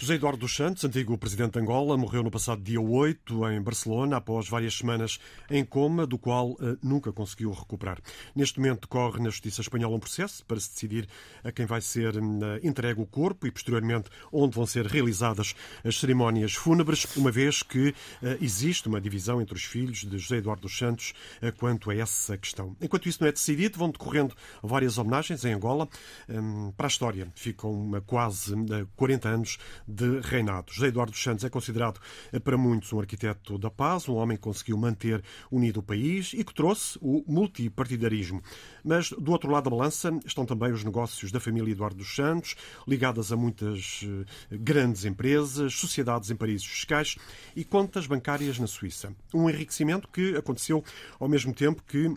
José Eduardo dos Santos, antigo presidente de Angola, morreu no passado dia 8 em Barcelona, após várias semanas em coma, do qual uh, nunca conseguiu recuperar. Neste momento decorre na Justiça Espanhola um processo para se decidir a quem vai ser uh, entregue o corpo e, posteriormente, onde vão ser realizadas as cerimónias fúnebres, uma vez que uh, existe uma divisão entre os filhos de José Eduardo dos Santos quanto a essa questão. Enquanto isso não é decidido, vão decorrendo várias homenagens em Angola. Um, para a história, ficam quase 40 anos de reinado. José Eduardo Santos é considerado eh, para muitos um arquiteto da paz, um homem que conseguiu manter unido o país e que trouxe o multipartidarismo. Mas do outro lado da balança estão também os negócios da família Eduardo dos Santos, ligadas a muitas eh, grandes empresas, sociedades em paraísos fiscais e contas bancárias na Suíça. Um enriquecimento que aconteceu ao mesmo tempo que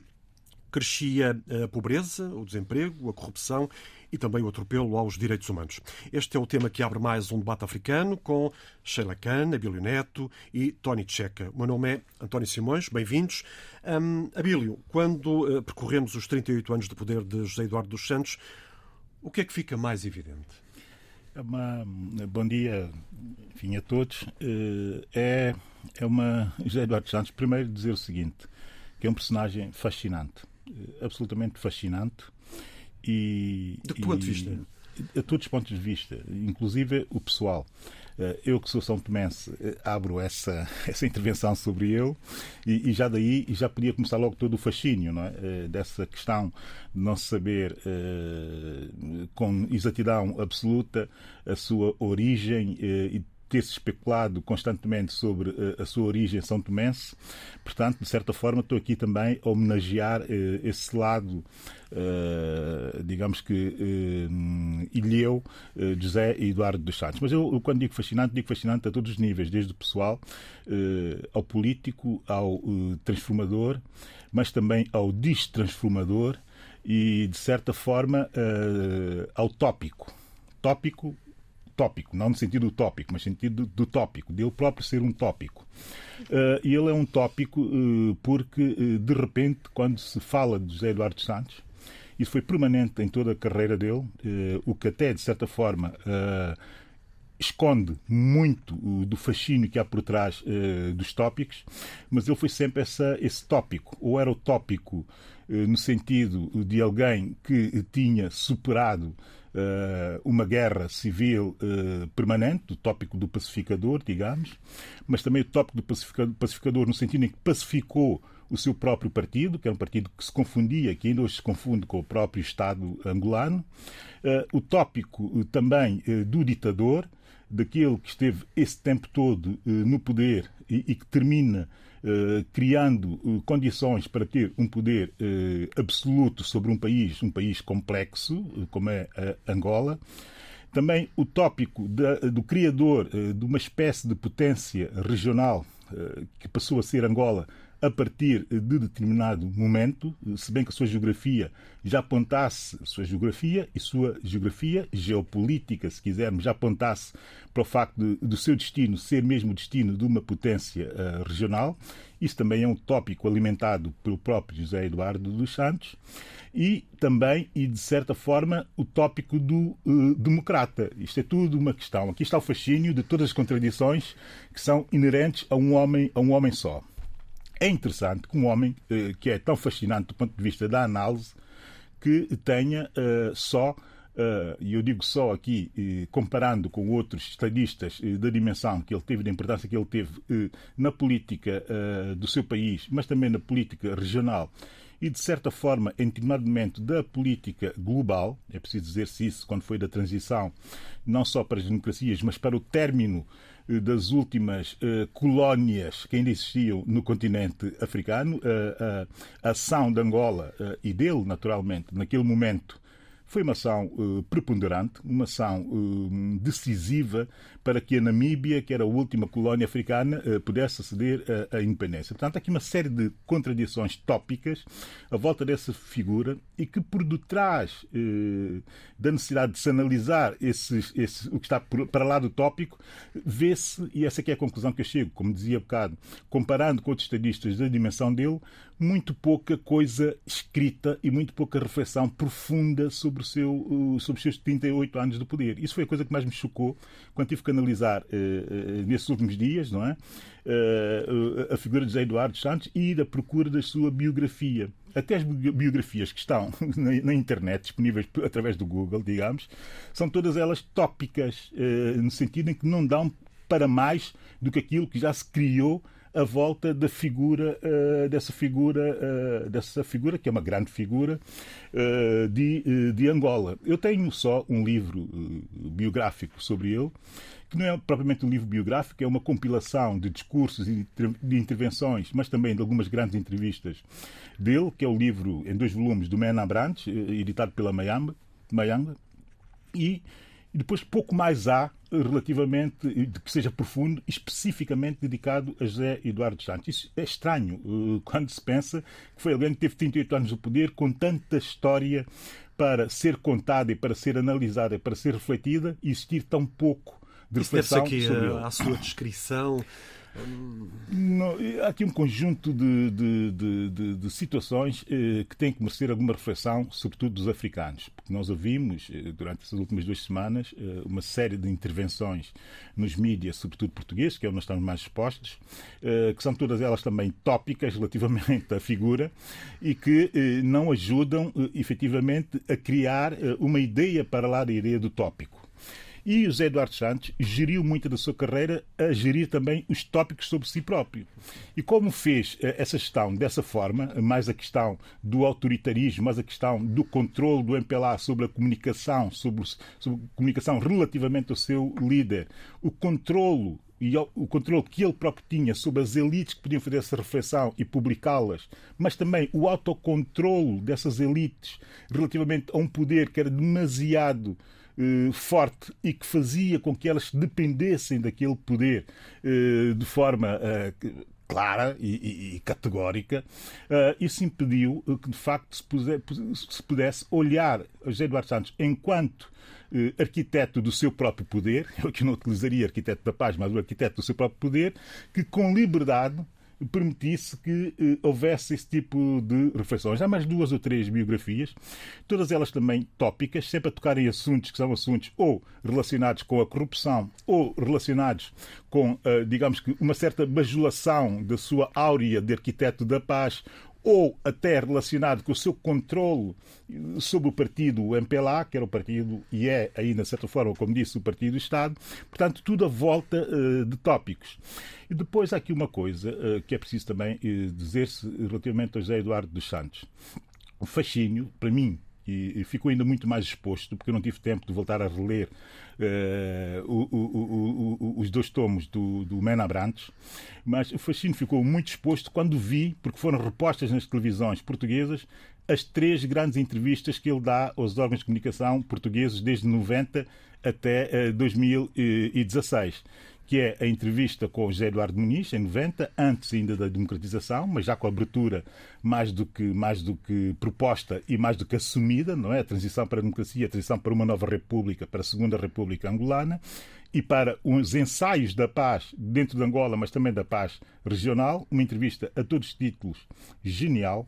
crescia a pobreza, o desemprego, a corrupção e também o atropelo aos direitos humanos. Este é o tema que abre mais um debate africano com Sheila Khan, Abílio Neto e Tony Checa. O meu nome é António Simões, bem-vindos. Um, Abílio, quando uh, percorremos os 38 anos de poder de José Eduardo dos Santos, o que é que fica mais evidente? É uma, bom dia enfim, a todos. Eh, é, é uma. José Eduardo Santos, primeiro dizer o seguinte: que é um personagem fascinante, eh, absolutamente fascinante e, de que ponto de vista? A todos os pontos de vista, inclusive o pessoal. Eh, eu que sou São Tomense eh, abro essa, essa intervenção sobre ele e, e, já daí já podia começar logo todo o fascínio não é? Eh, dessa questão de não saber com exatidão absoluta a sua origem e ter-se especulado constantemente sobre uh, a sua origem são tomense. Portanto, de certa forma, estou aqui também a homenagear uh, esse lado, uh, digamos que ilheu José Eduardo dos Santos. Mas eu, quando digo fascinante, digo fascinante a todos os níveis, desde o pessoal ao político, ao transformador, mas também ao destransformador e, de certa forma, ao tópico. Tópico tópico, não no sentido utópico, mas no sentido do tópico, dele próprio ser um tópico. Uh, e ele é um tópico uh, porque, uh, de repente, quando se fala de José Eduardo Santos, isso foi permanente em toda a carreira dele, o que até, de certa forma, esconde muito do fascínio que há por trás dos tópicos, mas ele foi sempre essa, esse tópico, ou era o tópico no sentido de alguém que tinha superado uma guerra civil uh, permanente, o tópico do pacificador, digamos, mas também o tópico do pacificador, no sentido em que pacificou o seu próprio partido, que é um partido que se confundia, que ainda hoje se confunde com o próprio Estado angolano, uh, o tópico também do ditador, daquele que esteve esse tempo todo no poder e, que termina eh, criando uh, condições para ter um poder uh, absoluto sobre um país, um país complexo, como é Angola. Também o tópico do criador de uma espécie de potência regional que passou a ser Angola a partir de determinado momento, se bem que a sua geografia já apontasse, sua geografia e sua geografia geopolítica, se quisermos, já apontasse para o facto de, do seu destino ser mesmo o destino de uma potência uh, regional. Isso também é um tópico alimentado pelo próprio José Eduardo dos Santos. E também, e de certa forma, o tópico do uh, democrata. Isto é tudo uma questão. Aqui está o fascínio de todas as contradições que são inerentes a um homem, a um homem só é interessante que um homem eh, que é tão fascinante do ponto de vista da análise que tenha eh, só Uh, e eu digo só aqui, comparando com outros estadistas da dimensão que ele teve, da importância que ele teve na política do seu país, mas também na política regional. E, de certa forma, em determinado momento da política global, é preciso dizer-se isso quando foi da transição, não só para as democracias, mas para o término eh, das últimas uh, colónias que ainda existiam no continente africano. Uh, a ação de Angola e dele, naturalmente, naquele momento, foi uma ação uh, preponderante, uma ação uh, decisiva para que a Namíbia, que era a última colónia africana, uh, pudesse aceder à independência. Portanto, há aqui uma série de contradições tópicas à volta dessa figura e que, por detrás da necessidade de se analisar esses, o que está para lá do tópico, vê-se, e essa é a conclusão que eu chego, como dizia há bocado, comparando com outros estadistas da dimensão dele, muito pouca coisa escrita e muito pouca reflexão profunda sobre, o seu, sobre seus 38 anos de poder. Isso foi a coisa que mais me chocou quando tive que analisar uh, nesses últimos dias, não é? Uh, a figura de José Eduardo Santos e ir à procura da sua biografia. Até as biografias que estão na, internet, disponíveis através do Google, digamos, são todas elas tópicas, no sentido em que não dão para mais do que aquilo que já se criou a volta da figura uh, dessa figura uh, dessa figura que é uma grande figura uh, de, de Angola. Eu tenho só um livro biográfico sobre ele que não é propriamente um livro biográfico, é uma compilação de discursos e de intervenções, mas também de algumas grandes entrevistas dele, que é o livro em dois volumes do Mena Abrantes, editado pela Mayamba, e e depois pouco mais há relativamente de que seja profundo, especificamente dedicado a José Eduardo Santos. Isso é estranho eh, quando se pensa que foi alguém que teve 38 anos de poder com tanta história para ser contada e para ser analisada, e para ser refletida e existir tão pouco de reflexão Isso aqui sobre ele. à sua descrição não, há aqui um conjunto de, de, de, de situações eh, que têm que merecer alguma reflexão, sobretudo dos africanos, porque nós ouvimos eh, durante essas últimas duas semanas eh, uma série de intervenções nos mídias, sobretudo portugueses, que é onde nós estamos mais expostos, que são todas elas também tópicas relativamente à figura e que não ajudam efetivamente a criar uma ideia para lá da ideia do tópico. E José Eduardo Santos geriu muito da sua carreira a gerir também os tópicos sobre si próprio. E como fez eh, essa gestão dessa forma, mais a questão do autoritarismo, mais a questão do controle do MPLA sobre a comunicação, sobre, sobre a comunicação relativamente ao seu líder, o controlo e o controle que ele próprio tinha sobre as elites que podiam fazer essa reflexão e publicá-las, mas também o autocontrole dessas elites relativamente a um poder que era demasiado forte e que fazia com que elas dependessem daquele poder eh, de forma eh, clara e, categórica, isso impediu que, de facto, se, pudesse olhar José Eduardo Santos enquanto arquiteto do seu próprio poder, eu aqui não utilizaria arquiteto da paz, mas o arquiteto do seu próprio poder, que com liberdade permitisse que eh, houvesse esse tipo de reflexões. Há mais duas ou três biografias, todas elas também tópicas, sempre a tocar em assuntos que são assuntos ou relacionados com a corrupção ou relacionados com, eh, digamos que, uma certa bajulação da sua áurea de arquiteto da paz ou até relacionado com o seu controle sobre o partido MPLA, que era o partido e é ainda, de certa forma, como disse, o partido do Estado. Portanto, tudo à volta uh, de tópicos. E depois há aqui uma coisa uh, que é preciso também uh, dizer-se relativamente a José Eduardo dos Santos. O fascínio, para mim, e ficou ainda muito mais exposto, porque eu não tive tempo de voltar a reler uh, o, o, o, os dois tomos do, do Mena Abrantes, mas o fascínio ficou muito exposto quando vi, porque foram repostas nas televisões portuguesas, as três grandes entrevistas que ele dá aos órgãos de comunicação portugueses desde 90 até uh, eh, 2016 que é a entrevista com José Eduardo Muniz, em 90, antes ainda da democratização, mas já com a abertura mais do que, mais do que proposta e mais do que assumida, não é? A transição para a democracia, a transição para uma nova república, para a Segunda República Angolana, e para os ensaios da paz dentro de Angola, mas também da paz regional, uma entrevista a todos os títulos genial.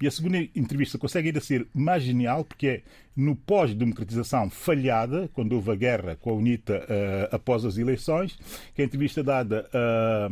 E a segunda entrevista consegue ainda ser mais genial porque é no pós-democratização falhada, quando houve a guerra com a UNITA uh, após as eleições, que é a entrevista dada a,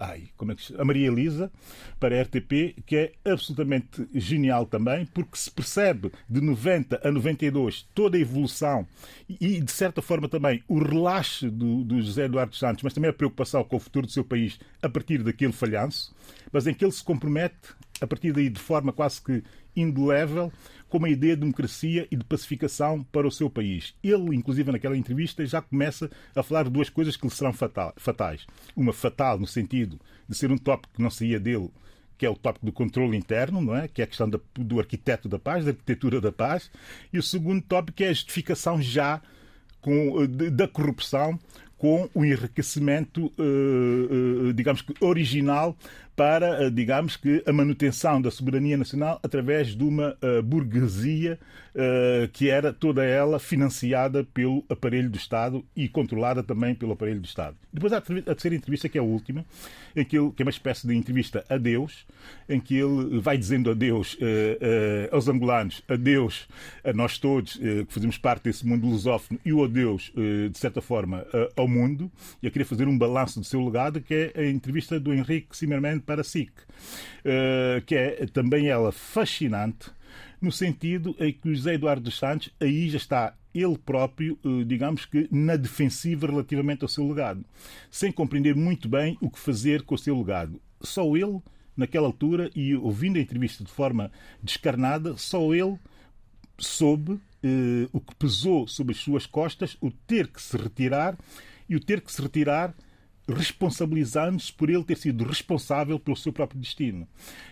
a, ai, como é que a Maria Elisa para a RTP, que é absolutamente genial também, porque se percebe de 90 a 92 toda a evolução e, de certa forma, também o relaxe do, do José Eduardo Santos, mas também a preocupação com o futuro do seu país a partir daquele falhanço, mas em que ele se compromete, a partir daí, de forma quase que indelével, com uma ideia de democracia e de pacificação para o seu país. Ele, inclusive, naquela entrevista, já começa a falar de duas coisas que lhe serão fatais. Uma fatal, no sentido de ser um tópico que não saía dele, que é o tópico do controle interno, não é? que é a questão da, do arquiteto da paz, da arquitetura da paz, e o segundo tópico é a justificação já com, da corrupção com o enriquecimento, digamos que original para, eh, digamos que, a manutenção da soberania nacional através de uma uh, burguesia uh, que era toda ela financiada pelo aparelho do Estado e controlada também pelo aparelho do Estado. Depois há a terceira entrevista, que é a última, em que, ele, que é uma espécie de entrevista a Deus, em que ele vai dizendo adeus aos angolanos, adeus a nós todos que fazemos parte desse mundo lusófono e o adeus, de certa forma, ao mundo. E eu queria fazer um balanço do seu legado, que é a entrevista do Henrique Zimmermann para SIC, eh, que é também ela fascinante, no sentido em que o José Eduardo dos Santos aí já está ele próprio, eh, digamos que, na defensiva relativamente ao seu legado, sem compreender muito bem o que fazer com o seu legado. Só ele, naquela altura, e ouvindo a entrevista de forma descarnada, só ele soube eh, o que pesou sobre as suas costas, o ter que se retirar e o ter que se retirar responsabilizando-se por ele ter sido responsável pelo seu próprio destino.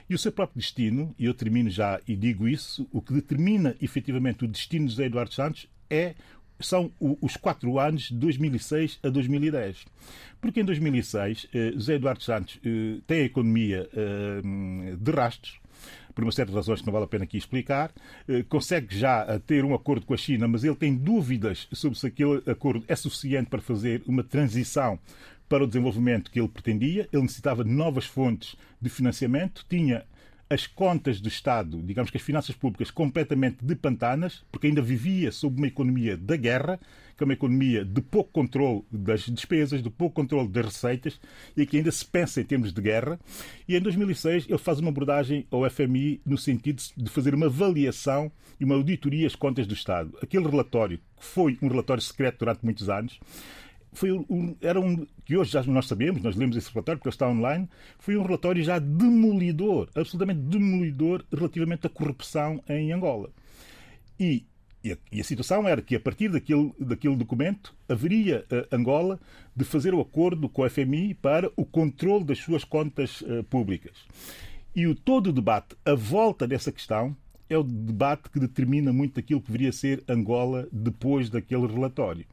E o seu próprio destino, e eu termino já e digo isso, o que determina efetivamente o destino de José Eduardo Santos é são os quatro anos de 2006 a 2010. Porque em 2006, eh, José Eduardo Santos eh, tem a economia eh, de rastros, por uma série de razões que não vale a pena aqui explicar, consegue já ter um acordo com a China, mas ele tem dúvidas sobre se aquele acordo é suficiente para fazer uma transição para o desenvolvimento que ele pretendia. Ele necessitava de novas fontes de financiamento, tinha as contas do Estado, digamos que as finanças públicas, completamente de pantanas, porque ainda vivia sob uma economia da guerra, que é uma economia de pouco controle das despesas, de pouco controle das receitas, e que ainda se pensa em termos de guerra. E em 2006 ele faz uma abordagem ao FMI no sentido de fazer uma avaliação e uma auditoria às contas do Estado. Aquele relatório, que foi um relatório secreto durante muitos anos, foi um, era um que hoje já nós sabemos, nós lemos esse relatório porque ele está online, foi um relatório já demolidor, absolutamente demolidor relativamente à corrupção em Angola. E, e, a, e a situação era que a partir daquele, daquele documento haveria uh, Angola de fazer o acordo com a FMI para o controle das suas contas uh, públicas. E o todo o debate à volta dessa questão é o debate que determina muito aquilo que deveria ser Angola depois daquele relatório.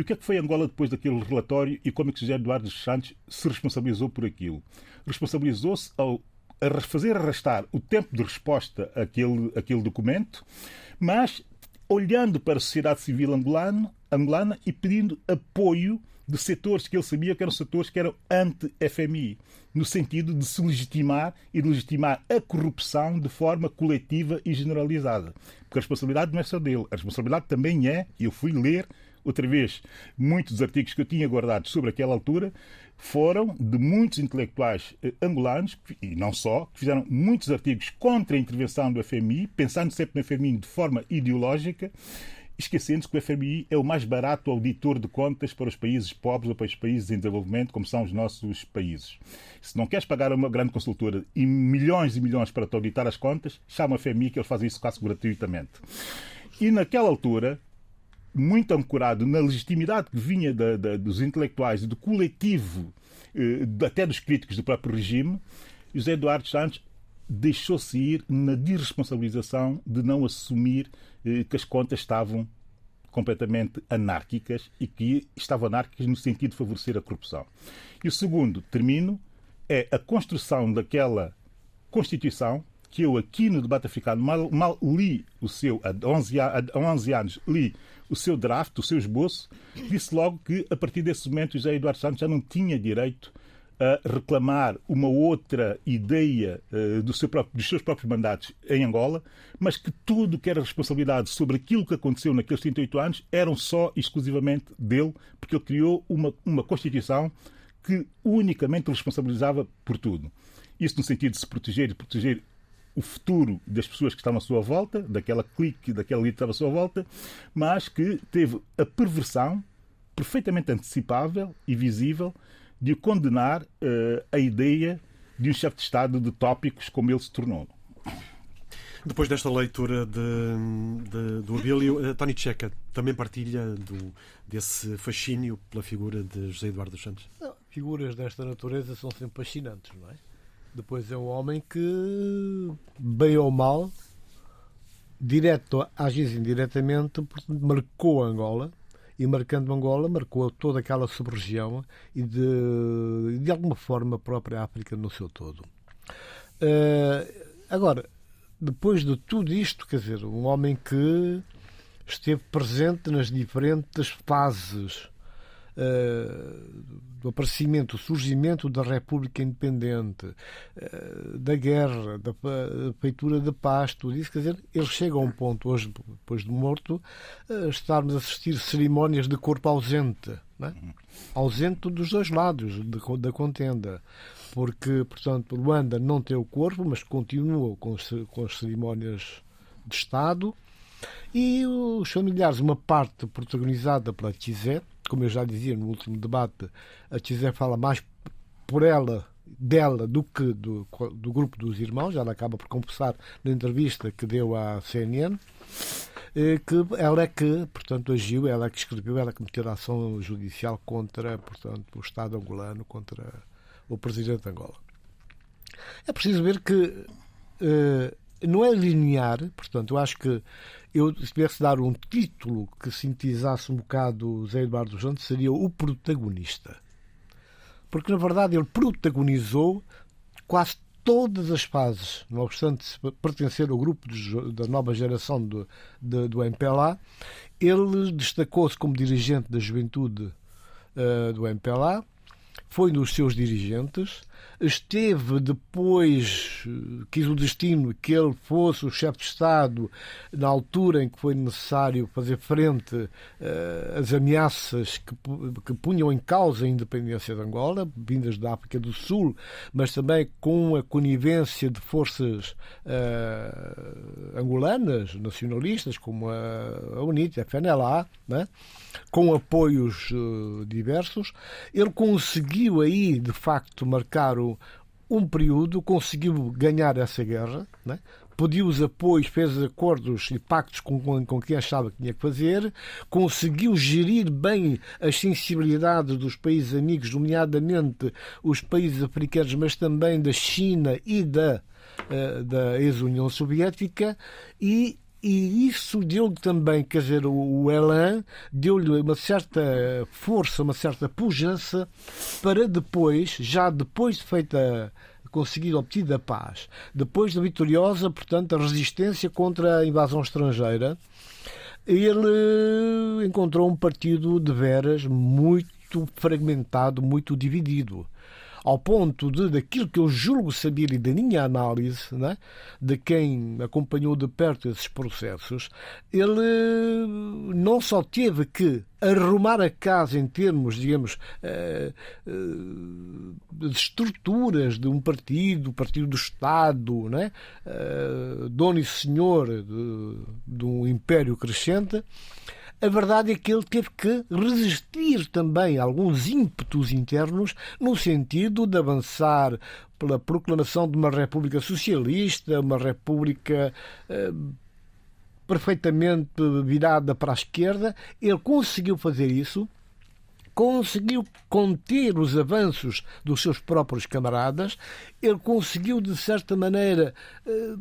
E o que é que foi Angola depois daquele relatório e como é que José Eduardo Santos se responsabilizou por aquilo? Responsabilizou-se ao fazer arrastar o tempo de resposta àquele, àquele documento, mas olhando para a sociedade civil angolana, angolana e pedindo apoio de setores que ele sabia que eram setores que eram anti-FMI, no sentido de se legitimar e de legitimar a corrupção de forma coletiva e generalizada. Porque a responsabilidade não é só dele, a responsabilidade também é, eu fui ler outra vez, muitos dos artigos que eu tinha guardado sobre aquela altura foram de muitos intelectuais eh, angolanos, e não só, que fizeram muitos artigos contra a intervenção do FMI, pensando sempre no FMI de forma ideológica, esquecendo-se que o FMI é o mais barato auditor de contas para os países pobres ou para os países em desenvolvimento, como são os nossos países. Se não queres pagar uma grande consultora e milhões e milhões para te auditar as contas, chama o FMI que eles fazem isso quase gratuitamente. E naquela altura, muito ancorado na legitimidade que vinha da, da, dos intelectuais e do coletivo, eh, até dos críticos do próprio regime, José Eduardo Santos deixou-se ir na desresponsabilização de não assumir eh, que as contas estavam completamente anárquicas e que estavam anárquicas no sentido de favorecer a corrupção. E o segundo, termino, é a construção daquela Constituição que eu aqui no debate africano mal, mal li o seu, há 11, há 11 anos, li o seu draft, o seu esboço, disse logo que a partir desse momento José Eduardo Santos já não tinha direito a reclamar uma outra ideia uh, do seu próprio, dos seus próprios mandatos em Angola, mas que tudo que era responsabilidade sobre aquilo que aconteceu naqueles 38 anos eram só exclusivamente dele, porque ele criou uma, uma Constituição que unicamente responsabilizava por tudo. Isso no sentido de se proteger e proteger o futuro das pessoas que estavam à sua volta, daquela clique, daquela elite que estava à sua volta, mas que teve a perversão perfeitamente antecipável e visível de condenar uh, a ideia de um chefe de Estado de tópicos como ele se tornou. Depois desta leitura de, de, do Abílio, uh, Tony Checa também partilha do, desse fascínio pela figura de José Eduardo dos Santos? Não, figuras desta natureza são sempre fascinantes, não é? Depois é um homem que, bem ou mal, direto, às indiretamente, marcou Angola e marcando Angola, marcou toda aquela sub-região e de, de alguma forma a própria África no seu todo. Uh, agora, depois de tudo isto, quer dizer, um homem que esteve presente nas diferentes fases do aparecimento, do surgimento da República Independente, uh, da guerra, da, feitura de paz, tudo isso, quer dizer, ele chega a um ponto, hoje, depois de morto, uh, estarmos a assistir cerimónias de corpo ausente, é? ausente dos dois lados da contenda porque, portanto, Luanda não tem o corpo, mas continua com as cerimónias de Estado. E os familiares, uma parte protagonizada pela Tizé, como eu já dizia no último debate, a Tizé fala mais por ela, dela, do que do, do grupo dos irmãos. Ela acaba por confessar na entrevista que deu à CNN eh, que ela é que, portanto, agiu, ela é que escreveu, ela é que meteu a ação judicial contra, portanto, o Estado angolano, contra o presidente de Angola. É preciso ver que uh, não é linear, portanto, eu acho que eu, se tivesse dar um título que sintetizasse um bocado o Zé Eduardo Santos, seria o protagonista. Porque, na verdade, ele protagonizou quase todas as fases, não obstante pertencer ao grupo de, da nova geração do, de, do MPLA, ele destacou-se como dirigente da juventude uh, do MPLA, foi um dos seus dirigentes, esteve depois, quis o destino que ele fosse o chefe de Estado na altura em que foi necessário fazer frente uh, às ameaças que, que punham em causa a independência de Angola, vindas da África do Sul, mas também com a conivência de forças uh, angolanas, nacionalistas, como a, a UNIT, a FNLA, né? com apoios uh, diversos. Ele conseguiu aí, de facto, marcar o, um período, conseguiu ganhar essa guerra, né? pediu os apoios, fez acordos e pactos com, com, com, quem achava que tinha que fazer, conseguiu gerir bem as sensibilidades dos países amigos, nomeadamente os países africanos, mas também da China e da, uh, da ex-União Soviética, e e isso deu-lhe também, quer dizer, o, Elan deu-lhe uma certa força, uma certa pujança para depois, já depois de feita conseguir obtida a paz, depois da vitoriosa, portanto, a resistência contra a invasão estrangeira, ele encontrou um partido de veras muito fragmentado, muito dividido ao ponto de, daquilo que eu julgo saber e da minha análise, né, de quem acompanhou de perto esses processos, ele não só teve que arrumar a casa em termos, digamos, eh, eh, de estruturas de um partido, partido do Estado, né? dono e senhor de, de um império crescente, a verdade é que ele teve que resistir também a alguns ímpetos internos no sentido de avançar pela proclamação de uma República Socialista, uma República eh, perfeitamente virada para a esquerda. Ele conseguiu fazer isso conseguiu conter os avanços dos seus próprios camaradas, ele conseguiu, de certa maneira, eh,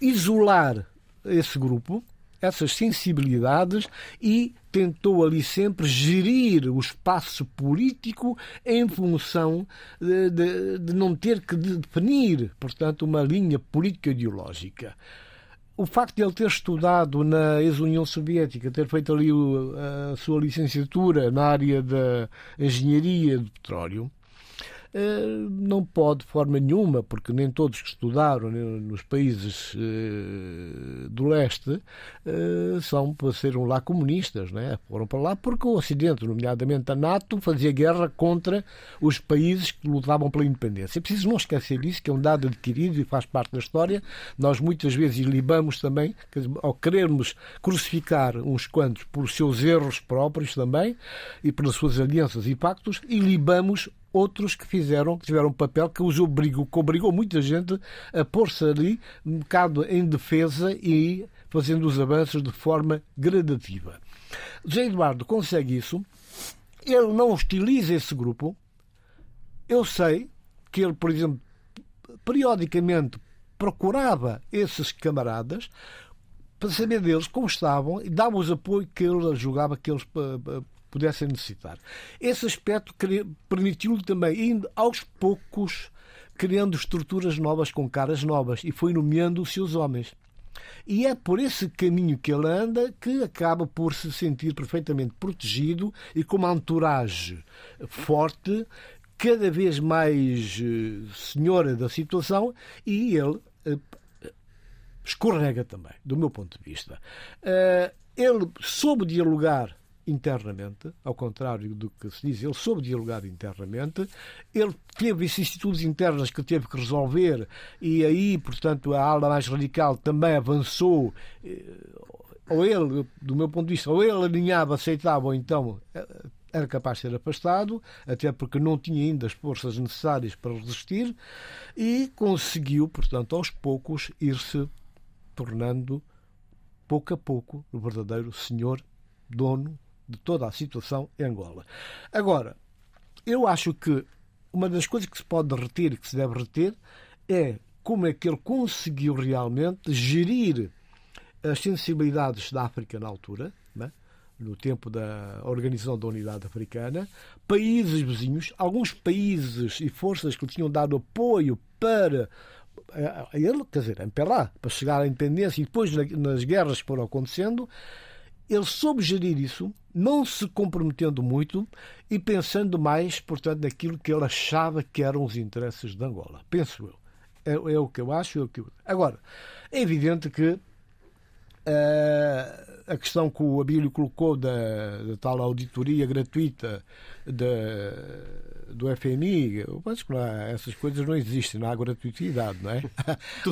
isolar esse grupo, essas sensibilidades e tentou ali sempre gerir o espaço político em função de, de, de não ter que definir, portanto, uma linha política ideológica. O facto de ele ter estudado na ex-União Soviética, ter feito ali a sua licenciatura na área da engenharia do petróleo, não pode de forma nenhuma, porque nem todos que estudaram nos países eh, do leste eh, são para serem lá comunistas, né? foram para lá porque o Ocidente, nomeadamente a NATO, fazia guerra contra os países que lutavam pela independência. É preciso não esquecer disso, que é um dado adquirido e faz parte da história. Nós muitas vezes libamos também, ao querermos crucificar uns quantos por seus erros próprios também e pelas suas alianças e pactos, e libamos outros que fizeram, que tiveram um papel que os obrigou, que obrigou muita gente a pôr-se ali um bocado em defesa e fazendo os avanços de forma gradativa. José Eduardo consegue isso, ele não hostiliza esse grupo. Eu sei que ele, por exemplo, periodicamente procurava esses camaradas para saber deles como estavam e dava os apoio que ele julgava que eles pudessem necessitar. Esse aspecto permitiu-lhe também, aos poucos, criando estruturas novas com caras novas e foi nomeando os seus homens. E é por esse caminho que ele anda que acaba por se sentir perfeitamente protegido e com uma entourage forte, cada vez mais eh, senhora da situação, e ele eh, escorrega também, do meu ponto de vista. Eh, ele soube dialogar internamente, ao contrário do que se diz, ele soube dialogar internamente, ele teve vicissitudes internas que teve que resolver e aí, portanto, a ala mais radical também avançou, eh, ou ele, do meu ponto de vista, ou ele alinhava, aceitava, ou então eh, era capaz de ser afastado, até porque não tinha ainda as forças necessárias para resistir, e conseguiu, portanto, aos poucos, ir-se tornando, pouco a pouco, o verdadeiro senhor dono de toda a situação em Angola. Agora, eu acho que uma das coisas que se pode reter e que se deve reter é como é que ele conseguiu realmente gerir as sensibilidades da África na altura, né? no tempo da organização da Unidade Africana, países vizinhos, alguns países e forças que lhe tinham dado apoio para a ele, quer dizer, MPLA, para chegar à independência e depois nas guerras que foram acontecendo, ele soube gerir isso, não se comprometendo muito e pensando mais, portanto, naquilo que ele achava que eram os interesses de Angola. Penso eu. É, é o que eu acho. É o que eu... Agora, é evidente que uh, a questão que o Abílio colocou da, da tal auditoria gratuita da do FMI, há, essas coisas não existem, não há gratuitidade, não é?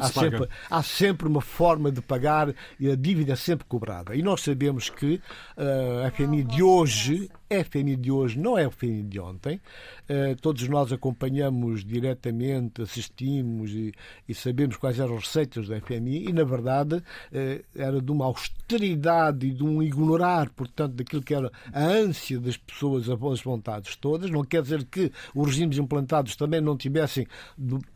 Há, se sempre, há sempre uma forma de pagar e a dívida é sempre cobrada. E nós sabemos que uh, a FMI de hoje, a FMI de hoje não é a FMI de ontem. Uh, todos nós acompanhamos diretamente, assistimos e, e, sabemos quais eram as receitas da FMI e, na verdade, uh, era de uma austeridade e de um ignorar, portanto, daquilo que era a ânsia das pessoas, as vontades todas. Não quer dizer que os regimes implantados também não tivessem,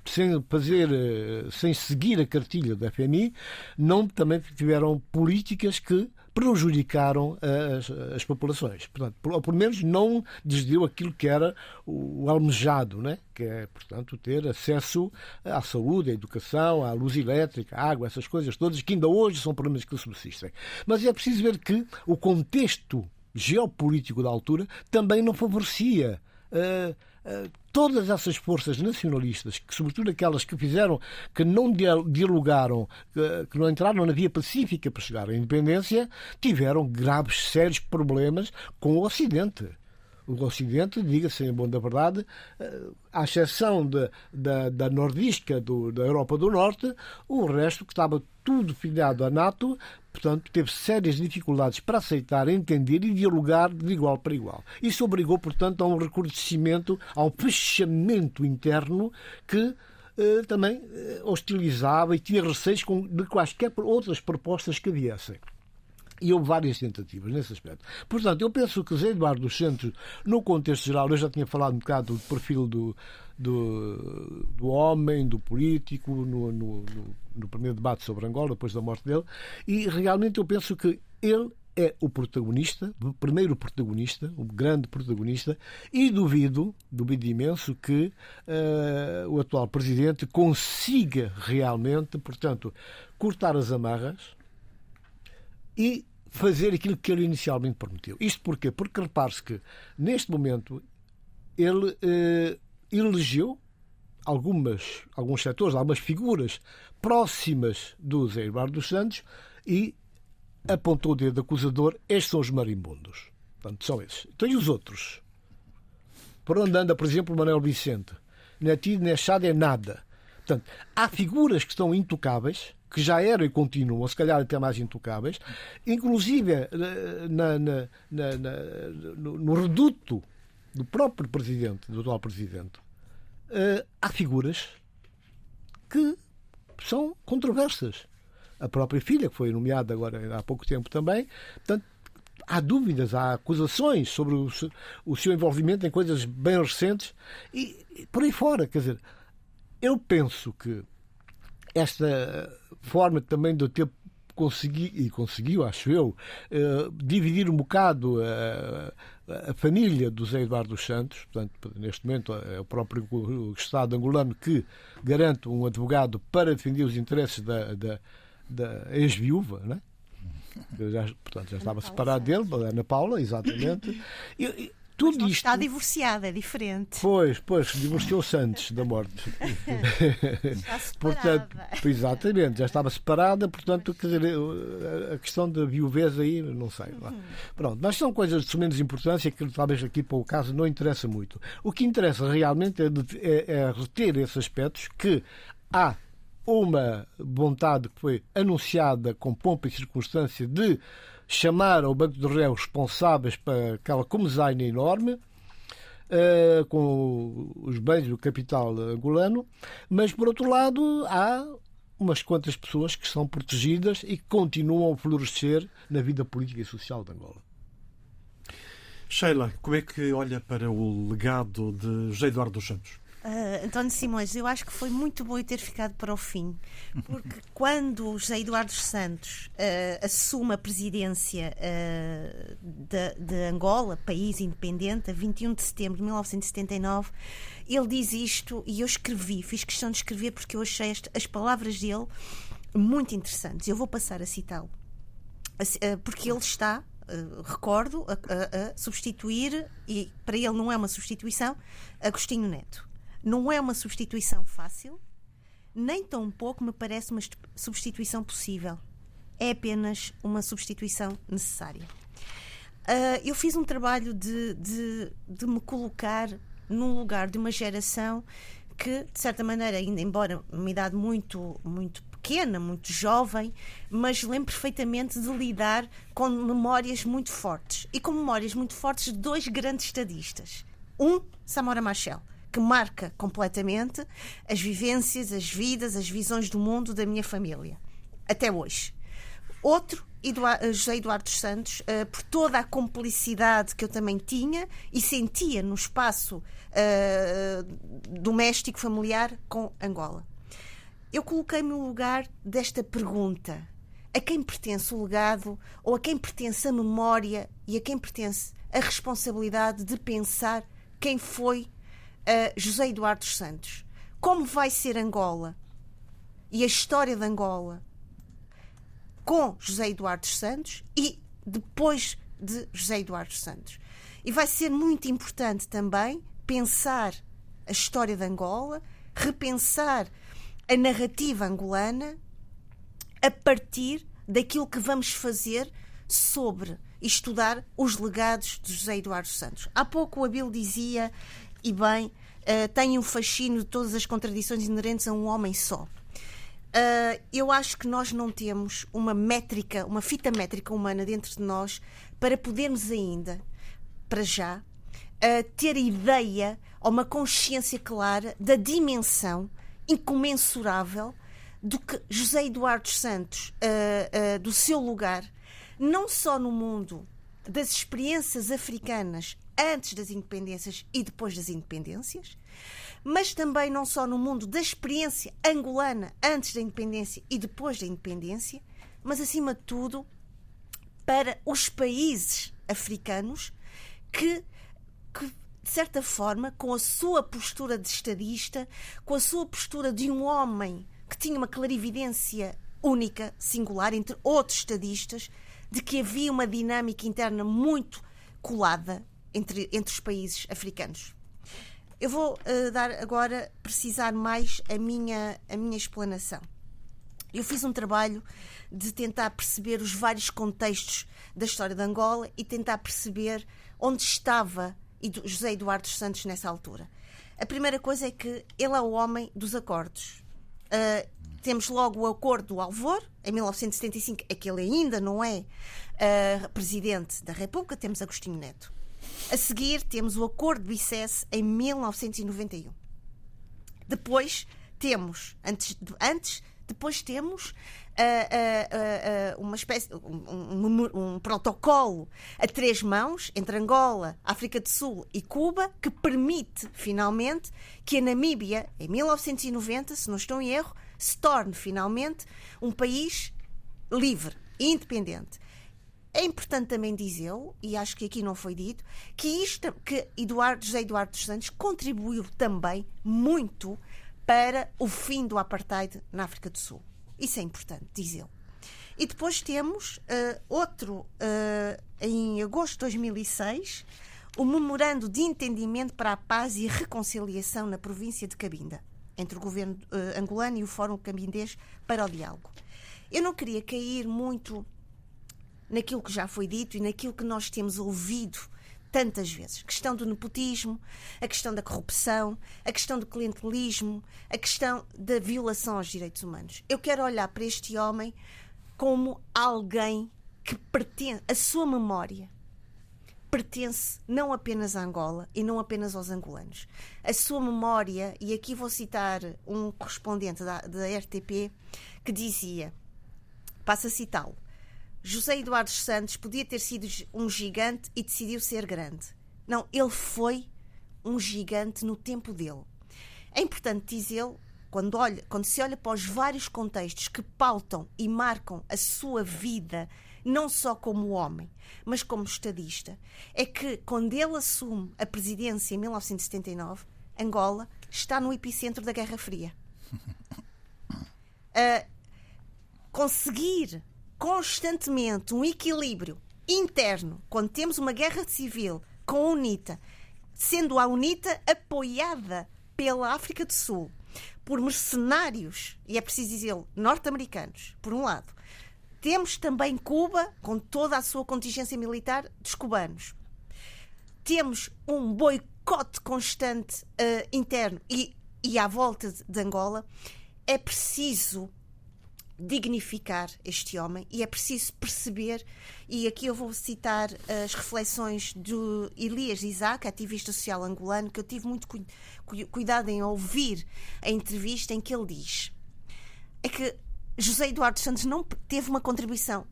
sem fazer, eh, sem seguir a cartilha da FMI, não também tiveram políticas que prejudicaram as, as populações. Portanto, ou pelo menos não desdeu aquilo que era o almejado, né? que é, portanto, ter acesso à saúde, à educação, à luz elétrica, à água, essas coisas todas, que ainda hoje são problemas que subsistem. Mas é preciso ver que o contexto geopolítico da altura também não favorecia Uh, uh, todas essas forças nacionalistas, que sobretudo aquelas que fizeram, que não dialogaram, que, que não entraram na via pacífica para chegar à independência, tiveram graves, sérios problemas com o Ocidente. O Ocidente, diga-se em bom da verdade, eh, à exceção de, da, da nordisca do, da Europa do Norte, o resto que estava tudo filiado à NATO, portanto, teve sérias dificuldades para aceitar, entender e dialogar de igual para igual. Isso obrigou, portanto, a um recrudescimento, a um fechamento interno que eh, também eh, hostilizava e tinha receios de quaisquer outras propostas que viessem. E houve várias tentativas nesse aspecto. Portanto, eu penso que Zé Eduardo dos Santos, no contexto geral, eu já tinha falado um bocado do perfil do, do, do homem, do político, no, no, no, no primeiro debate sobre Angola, depois da morte dele, e realmente eu penso que ele é o protagonista, o primeiro protagonista, o grande protagonista, e duvido, duvido imenso que uh, o atual presidente consiga realmente, portanto, cortar as amarras, e fazer aquilo que ele inicialmente prometeu. Isto porquê? Porque repare-se que, neste momento, ele eh, elegeu algumas, alguns setores, algumas figuras próximas do Zé Eduardo dos Santos e apontou o dedo acusador. Estes são os marimbondos. Portanto, são esses. Então, e os outros? Por onde anda, por exemplo, Manuel Vicente? Não é tido, nem é achado, é nada. Portanto, há figuras que estão intocáveis que já eram e continuam, se calhar até mais intocáveis, inclusive eh, na, na, na, no, no, reduto do próprio presidente, do atual presidente, uh, há figuras que são controversas. A própria filha, que foi nomeada agora há pouco tempo também, portanto, há dúvidas, há acusações sobre o, o seu envolvimento em coisas bem recentes e, e por aí fora. Quer dizer, eu penso que esta forma também eu ter consegui, e conseguiu, acho eu, uh, dividir um bocado a, a, família do Zé Eduardo dos Santos. Portanto, neste momento é o próprio Estado angolano que garante um advogado para defender os interesses da, da, da ex-viúva, né? Já, portanto, já estava separado dele, Ana Paula, exatamente. E, tudo isto... está divorciada, é diferente. Pois, pois, divorciou-se antes da morte. Está separada. portanto, exatamente, já estava separada, portanto, quer dizer, a questão da viuvez aí, não sei. Uhum. Pronto, mas são coisas de menos importância que talvez aqui para o caso não interessa muito. O que interessa realmente é, de, é, é reter esses aspectos que há uma vontade que foi anunciada com pompa e circunstância de chamar ao Banco de Réus responsáveis para aquela comezaina enorme, uh, com os bens do capital angolano, mas, por outro lado, há umas quantas pessoas que são protegidas e que continuam a florescer na vida política e social de Angola. Sheila, como é que olha para o legado de José Eduardo dos Santos? Uh, António Simões, eu acho que foi muito bom eu ter ficado para o fim, porque quando José Eduardo Santos uh, assume a presidência uh, de, de, Angola, país independente, a 21 de setembro de 1979, ele diz isto e eu escrevi, fiz questão de escrever porque eu achei este, as palavras dele muito interessantes. Eu vou passar a citá-lo, porque ele está recordo, a, a, a, substituir, e para ele não é uma substituição, Agostinho Neto. Não é uma substituição fácil, nem tão pouco me parece uma substituição possível. É apenas uma substituição necessária. Uh, eu fiz um trabalho de, de, de me colocar num lugar de uma geração que, de certa maneira, ainda embora uma idade muito, muito pequena, muito jovem, mas lembro perfeitamente de lidar com memórias muito fortes. E com memórias muito fortes de dois grandes estadistas. Um, Samora Machel, que marca completamente as vivências, as vidas, as visões do mundo da minha família, até hoje. Outro, Eduardo, José Eduardo Santos, uh, por toda a complicidade que eu também tinha e sentia no espaço uh, doméstico, familiar com Angola. Eu coloquei-me no lugar desta pergunta: a quem pertence o legado ou a quem pertence a memória e a quem pertence a responsabilidade de pensar quem foi uh, José Eduardo Santos. Como vai ser Angola e a história de Angola com José Eduardo Santos e depois de José Eduardo Santos. E vai ser muito importante também pensar a história de Angola, repensar a narrativa angolana a partir daquilo que vamos fazer sobre estudar os legados de José Eduardo Santos. Há pouco o Abel dizia e bem, uh, tem um fascínio de todas as contradições inerentes a um homem só. Uh, eu acho que nós não temos uma métrica, uma fita métrica humana dentro de nós para podermos ainda, para já, uh, ter ideia ou uma consciência clara da dimensão incomensurável do que José Eduardo Santos, uh, do seu lugar, não só no mundo das experiências africanas antes das independências e depois das independências, mas também não só no mundo da experiência angolana antes da independência e depois da independência, mas acima de tudo para os países africanos que, que de certa forma, com a sua postura de estadista, com a sua postura de um homem que tinha uma clarividência única, singular, entre outros estadistas, de que havia uma dinâmica interna muito colada entre, entre os países africanos. Eu vou uh, dar agora, precisar mais a minha, a minha explanação. Eu fiz um trabalho de tentar perceber os vários contextos da história de Angola e tentar perceber onde estava José Eduardo Santos nessa altura. A primeira coisa é que ele é o homem dos acordos. Uh, temos logo o Acordo do Alvor, em 1975, aquele ainda não é uh, presidente da República, temos Agostinho Neto. A seguir, temos o Acordo do ICES em 1991. Depois, temos, antes, antes Depois temos uh, uh, uma espécie, um, um, um, protocolo a três mãos entre Angola, África do Sul e Cuba que permite, finalmente, que a Namíbia, em 1990, se não estou em erro, se torne finalmente um país livre e independente. É importante também dizê-lo, e acho que aqui não foi dito, que isto que Eduardo, José Eduardo dos Santos contribuiu também muito para o fim do apartheid na África do Sul. Isso é importante dizê-lo. E depois temos uh, outro, uh, em agosto de 2006, o Memorando de Entendimento para a Paz e Reconciliação na província de Cabinda, entre o governo uh, angolano e o Fórum Cabindês para o Diálogo. Eu não queria cair muito naquilo que já foi dito e naquilo que nós temos ouvido tantas vezes. A questão do nepotismo, a questão da corrupção, a questão do clientelismo, a questão da violação aos direitos humanos. Eu quero olhar para este homem como alguém que pertence, a sua memória pertence não apenas a Angola e não apenas aos angolanos. A sua memória, e aqui vou citar um correspondente da, da RTP que dizia, passa a citá-lo, José Eduardo Santos podia ter sido um gigante e decidiu ser grande. Não, ele foi um gigante no tempo dele. É importante dizê-lo quando, olha, quando se olha para os vários contextos que pautam e marcam a sua vida, não só como homem, mas como estadista, é que quando ele assume a presidência em 1979, Angola está no epicentro da Guerra Fria. Uh, conseguir constantemente um equilíbrio interno, quando temos uma guerra civil com a UNITA, sendo a UNITA apoiada pela África do Sul por mercenários, e é preciso dizê-lo, norte-americanos, por um lado. Temos também Cuba, com toda a sua contingência militar, dos cubanos. Temos um boicote constante uh, interno e, e à volta de Angola. É preciso dignificar este homem e é preciso perceber, e aqui eu vou citar as reflexões do Elias Isaac, ativista social angolano, que eu tive muito cu cuidado em ouvir a entrevista em que ele diz é que José Eduardo Santos não teve uma contribuição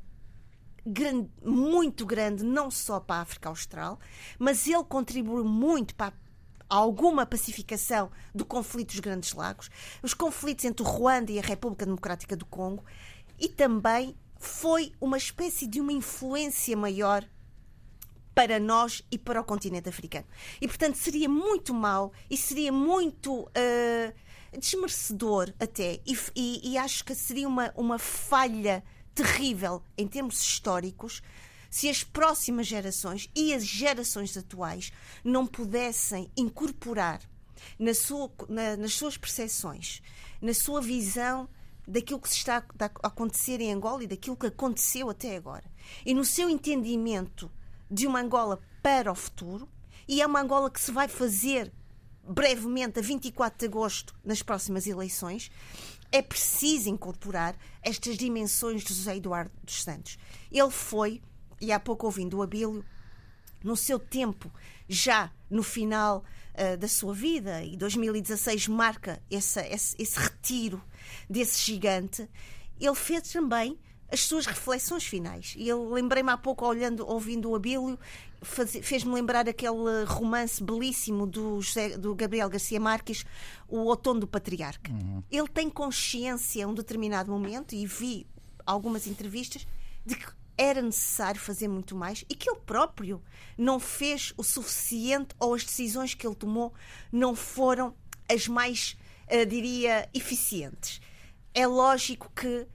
grande, muito grande, não só para a África Austral, mas ele contribuiu muito para a alguma pacificação do conflito dos Grandes Lagos, os conflitos entre o Ruanda e a República Democrática do Congo, e também foi uma espécie de uma influência maior para nós e para o continente africano. E, portanto, seria muito mal e seria muito uh, desmerecedor até, e, e, e, acho que seria uma, uma falha terrível em termos históricos se as próximas gerações e as gerações atuais não pudessem incorporar na sua, na, nas suas percepções, na sua visão daquilo que se está a acontecer em Angola e daquilo que aconteceu até agora. E no seu entendimento de uma Angola para o futuro, e é uma Angola que se vai fazer brevemente, a 24 de agosto, nas próximas eleições, é preciso incorporar estas dimensões de José Eduardo dos Santos. Ele foi e há pouco ouvindo o Abílio, no seu tempo, já no final uh, da sua vida, e 2016 marca esse, esse, esse retiro desse gigante, ele fez também as suas reflexões finais. E eu lembrei-me há pouco, olhando, ouvindo o Abílio, fez-me lembrar aquele romance belíssimo do, José, do Gabriel Garcia Marques, O Outono do Patriarca. Uhum. Ele tem consciência a um determinado momento, e vi algumas entrevistas, de que era necessário fazer muito mais e que ele próprio não fez o suficiente ou as decisões que ele tomou não foram as mais, uh, diria, eficientes. É lógico que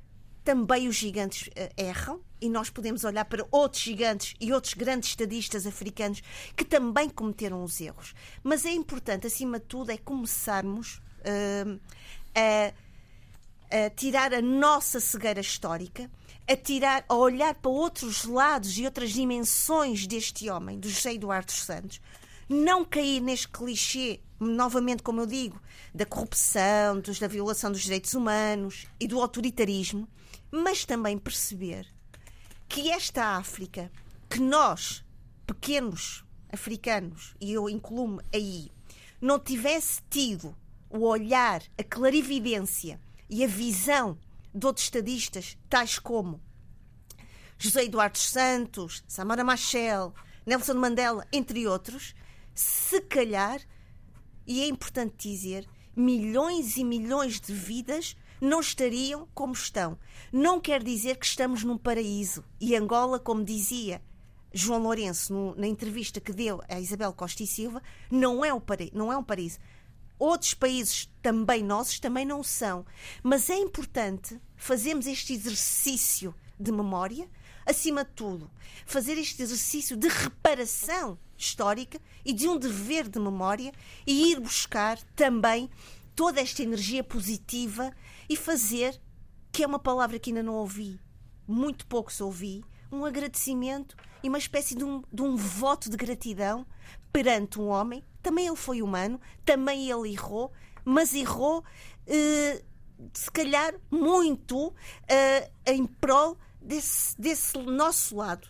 também os gigantes uh, erram e nós podemos olhar para outros gigantes e outros grandes estadistas africanos que também cometeram os erros. Mas é importante, acima de tudo, é começarmos uh, a, a tirar a nossa cegueira histórica a tirar, a olhar para outros lados e outras dimensões deste homem, do José Eduardo dos Santos, não cair neste clichê, novamente, como eu digo, da corrupção, da violação dos direitos humanos e do autoritarismo, mas também perceber que esta África, que nós, pequenos africanos, e eu incluo-me aí, não tivesse tido o olhar, a clarividência e a visão de outros estadistas, tais como José Eduardo Santos, Samara Machel, Nelson Mandela, entre outros, se calhar, e é importante dizer, milhões e milhões de vidas não estariam como estão. Não quer dizer que estamos num paraíso. E Angola, como dizia João Lourenço no, na entrevista que deu a Isabel Costa e Silva, não é, o paraíso, não é um paraíso. Outros países também nossos também não são. Mas é importante fazermos este exercício de memória, acima de tudo, fazer este exercício de reparação histórica e de um dever de memória e ir buscar também toda esta energia positiva e fazer, que é uma palavra que ainda não ouvi, muito pouco se ouvi, um agradecimento e uma espécie de um, de um voto de gratidão perante um homem. Também ele foi humano, também ele errou, mas errou, eh, se calhar, muito eh, em prol desse, desse nosso lado,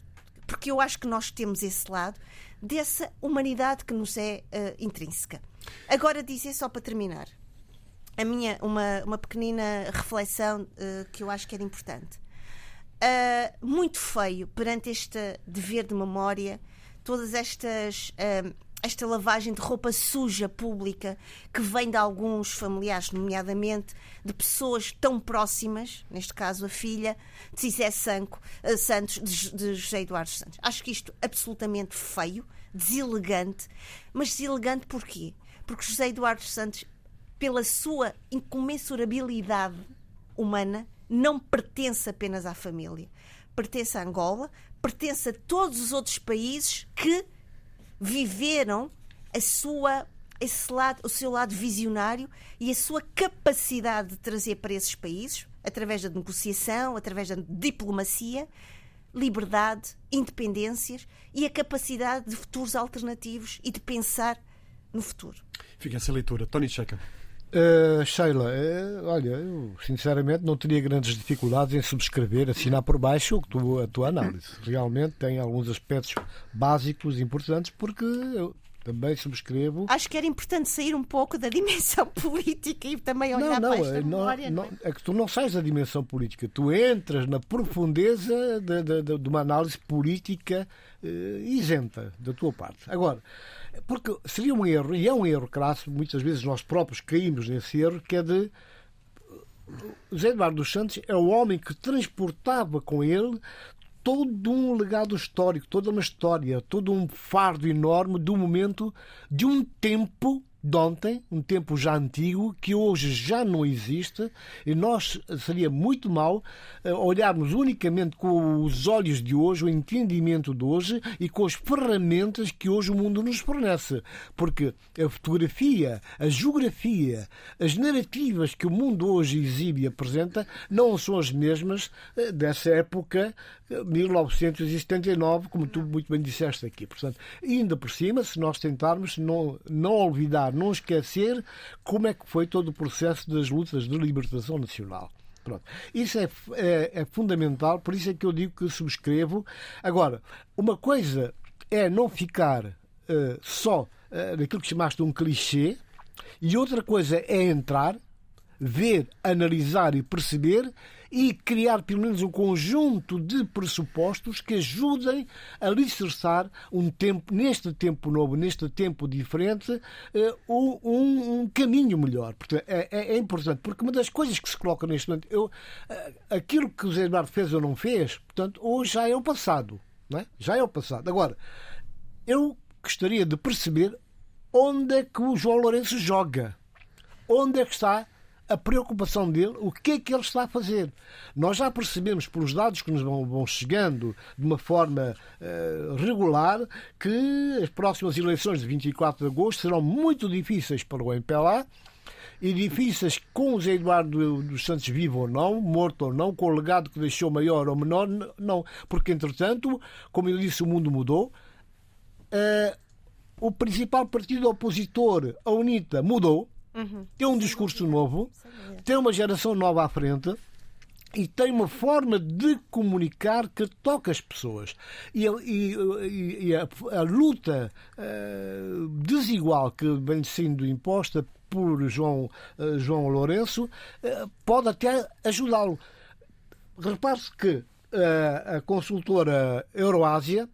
porque eu acho que nós temos esse lado, dessa humanidade que nos é uh, intrínseca. Agora dizer só para terminar a minha uma, uma pequenina reflexão uh, que eu acho que era importante. Uh, muito feio perante este dever de memória, todas estas esta lavagem de roupa suja pública que vem de alguns familiares, nomeadamente de pessoas tão próximas, neste caso a filha de Cisé Sanco, uh, Santos, de, de José Eduardo Santos. Acho que isto absolutamente feio, deselegante, mas deselegante porquê? Porque José Eduardo Santos, pela sua incomensurabilidade humana, não pertence apenas à família. Pertence a Angola, pertence a todos os outros países que viveram a sua esse lado, o seu lado visionário e a sua capacidade de trazer para esses países, através da negociação, através da diplomacia, liberdade, independências e a capacidade de futuros alternativos e de pensar no futuro. Fica essa leitura. Tony Checa. Uh, Sheila, uh, olha, eu sinceramente não teria grandes dificuldades em subscrever, assinar por baixo a tua análise. Realmente tem alguns aspectos básicos importantes, porque eu também subscrevo. Acho que era importante sair um pouco da dimensão política e também olhar não, não, para esta não, memória. Não, é que tu não sais da dimensão política, tu entras na profundeza de, de, de, de uma análise política uh, isenta da tua parte. Agora. Porque seria um erro, e é um erro crasso, muitas vezes nós próprios caímos nesse erro, que é de. José Eduardo dos Santos é o homem que transportava com ele todo um legado histórico, toda uma história, todo um fardo enorme do momento de um tempo de ontem, um tempo já antigo, que hoje já não existe, e nós seria muito mal eh, olharmos unicamente com os olhos de hoje, o entendimento de hoje e com as ferramentas que hoje o mundo nos fornece. Porque a fotografia, a geografia, as narrativas que o mundo hoje exibe e apresenta não são as mesmas eh, dessa época, 1979, como tu muito bem disseste aqui. Portanto, ainda por cima, se nós tentarmos não, não olvidar não esquecer como é que foi todo o processo das lutas de libertação nacional. Pronto. Isso é, é, é, fundamental, por isso é que eu digo que subscrevo. Agora, uma coisa é não ficar uh, só uh, naquilo que chamaste um clichê, e outra coisa é entrar, ver, analisar e perceber e criar pelo menos um conjunto de pressupostos que ajudem a alicerçar um tempo, neste tempo novo, neste tempo diferente, eh, um, um caminho melhor. Portanto, é, é, é, importante, porque uma das coisas que se coloca neste momento, eu, eh, aquilo que o Zé Eduardo fez ou não fez, portanto, hoje já é o passado. É? Já é o passado. Agora, eu gostaria de perceber onde é que o João Lourenço joga. Onde é que está a preocupação dele, o que é que ele está a fazer. Nós já percebemos, pelos dados que nos vão, chegando de uma forma uh, regular, que as próximas eleições de 24 de agosto serão muito difíceis para o MPLA e difíceis com o Zé Eduardo dos Santos vivo ou não, morto ou não, com o legado que deixou maior ou menor, não. Porque, entretanto, como eu disse, o mundo mudou. Uh, o principal partido opositor, a UNITA, mudou Uhum. Tem um discurso novo, tem uma geração nova à frente e tem uma forma de comunicar que toca as pessoas. E, e, e a, a, luta uh, desigual que vem sendo imposta por João, uh, João Lourenço uh, pode até ajudá-lo. Repare-se que a consultora Euroásia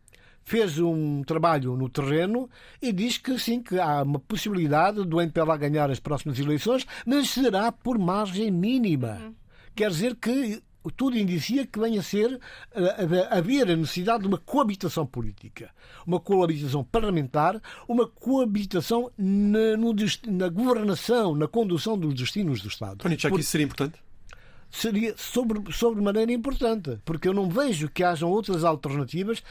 fez um trabalho no terreno e diz que sim, que há uma possibilidade do MPLA ganhar as próximas eleições, mas será por margem mínima. Uhum. Quer dizer que tudo indicia que venha a ser a, haver a necessidade de uma coabitação política, uma coabitação parlamentar, uma coabitação na, no, na governação, na condução dos destinos do Estado. Tony, já que isso seria importante? Seria sobre, sobre maneira importante, porque eu não vejo que hajam outras alternativas,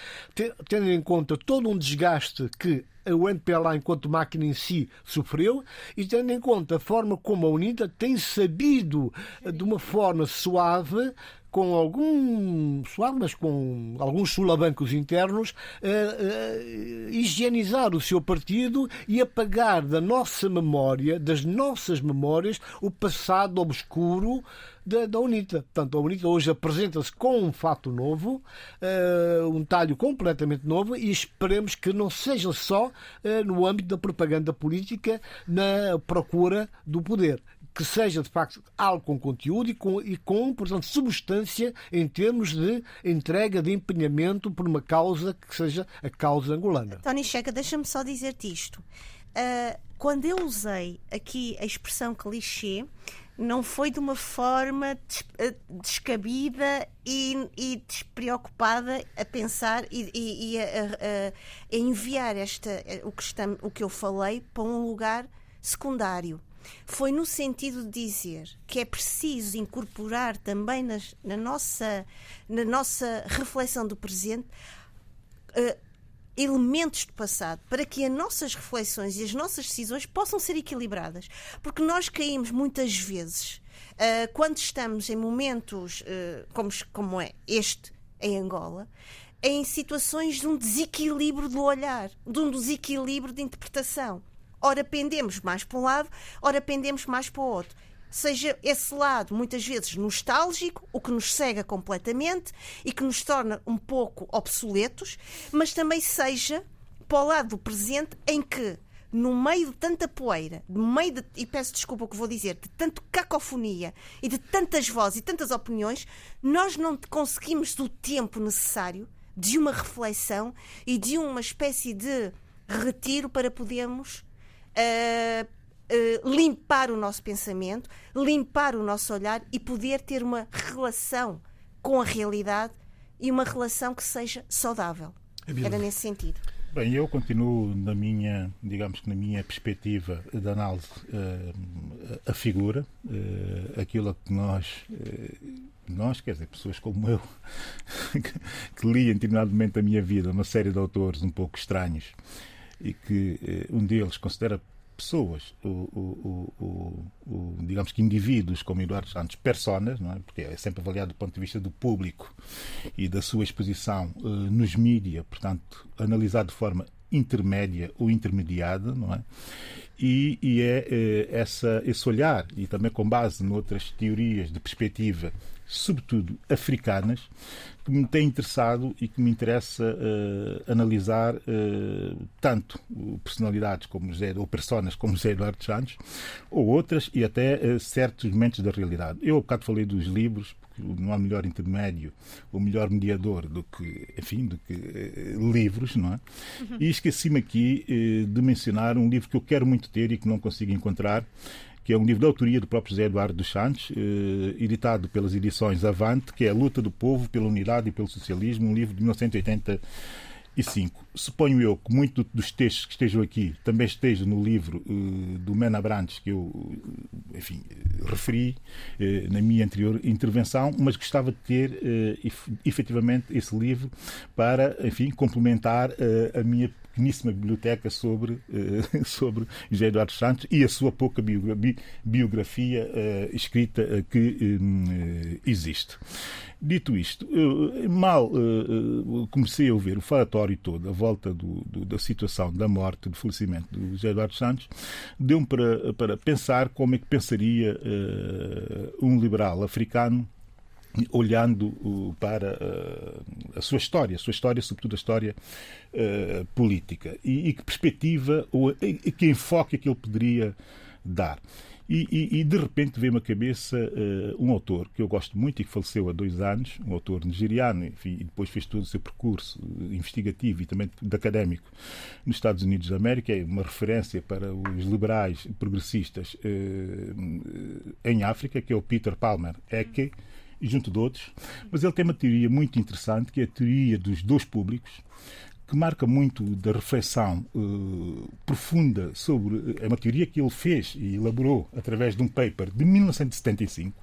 tendo em conta todo um desgaste que o MPLA, enquanto máquina em si, sofreu, e tendo em conta a forma como a UNITA tem sabido, de uma forma suave, com algum suave, mas com alguns sulavancos internos, uh, uh, higienizar o seu partido e apagar da nossa memória, das nossas memórias, o passado obscuro da, da UNITA. Portanto, a UNITA hoje apresenta-se com um fato novo, uh, um talho completamente novo, e esperemos que não seja só no âmbito da propaganda política na procura do poder que seja de facto algo com conteúdo e com, e com, portanto, substância em termos de entrega de empenhamento por uma causa que seja a causa angolana. Tony Checa, deixa-me só dizer-te isto. Uh, quando eu usei aqui a expressão clichê, não foi de uma forma ah, descabida e, e, despreocupada a pensar e, e, e a, a, a, enviar esta, o, que está, o que eu falei para um lugar secundário foi no sentido de dizer que é preciso incorporar também nas, na, nossa, na nossa reflexão do presente uh, elementos do passado para que as nossas reflexões e as nossas decisões possam ser equilibradas. Porque nós caímos muitas vezes, uh, quando estamos em momentos uh, como, como é este em Angola, em situações de um desequilíbrio do olhar, de um desequilíbrio de interpretação ora pendemos mais para um lado, ora pendemos mais para o outro. Seja esse lado, muitas vezes, nostálgico, o que nos cega completamente e que nos torna um pouco obsoletos, mas também seja para o lado do presente em que no meio de tanta poeira, no meio de, e peço desculpa o que vou dizer, de tanto cacofonia e de tantas vozes e tantas opiniões, nós não conseguimos o tempo necessário de uma reflexão e de uma espécie de retiro para podermos uh, uh, limpar o nosso pensamento, limpar o nosso olhar e poder ter uma relação com a realidade e uma relação que seja saudável. Era nesse sentido. Bem, eu continuo na minha, digamos que na minha perspectiva de análise uh, a figura, uh, aquilo que nós, uh, nós, quer dizer, pessoas como eu, que, que li em determinado momento da minha vida uma série de autores um pouco estranhos e que eh, um deles considera pessoas, o, o, o, digamos que indivíduos como Eduardo Santos, personas, não é? porque é sempre avaliado do ponto de vista do público e da sua exposição uh, nos mídias, portanto, analisado de forma intermédia ou intermediada, não é? E, e é, é essa, esse olhar, e também com base noutras teorias de perspectiva sobretudo africanas, que me tem interessado e que me interessa uh, analisar uh, tanto personalidades como José, ou personas como José Eduardo Santos, ou outras, e até uh, certos momentos da realidade. Eu, há bocado, falei dos livros, porque não há melhor intermédio, ou melhor mediador do que, enfim, do que livros, não é? Uhum. E esqueci-me aqui de mencionar um livro que eu quero muito ter e que não consigo encontrar, que é um livro de autoria do próprio José Eduardo dos Santos, eh, editado pelas edições Avante, que é A Luta do Povo pela Unidade e pelo Socialismo, um livro de 1980 e cinco. Suponho eu que muitos dos textos que estejam aqui também estejam no livro uh, do Mena Brandes, que eu, enfim, referi uh, na minha anterior intervenção, mas gostava de ter uh, efetivamente esse livro para, enfim, complementar a minha pequeníssima biblioteca sobre, uh, sobre José Eduardo Santos e a sua pouca biografia uh, escrita uh, que existe. Dito isto, mal comecei a ouvir o falatório todo à volta do, do, da situação da morte, do falecimento do José Eduardo Santos, deu-me para, para pensar como é que pensaria um liberal africano olhando uh, para uh, a sua história, a sua história, sobretudo a história uh, política, e, que perspectiva ou e, que enfoque é que ele poderia dar. E, e, e de repente veio-me à cabeça uh, um autor que eu gosto muito e que faleceu há dois anos, um autor nigeriano, enfim, e depois fez todo o seu percurso investigativo e também de académico nos Estados Unidos da América, é uma referência para os liberais progressistas uh, em África, que é o Peter Palmer Eke e junto de outros, mas ele tem uma teoria muito interessante, que é a teoria dos dois públicos, que marca muito da reflexão uh, profunda sobre. É uma teoria que ele fez e elaborou através de um paper de 1975.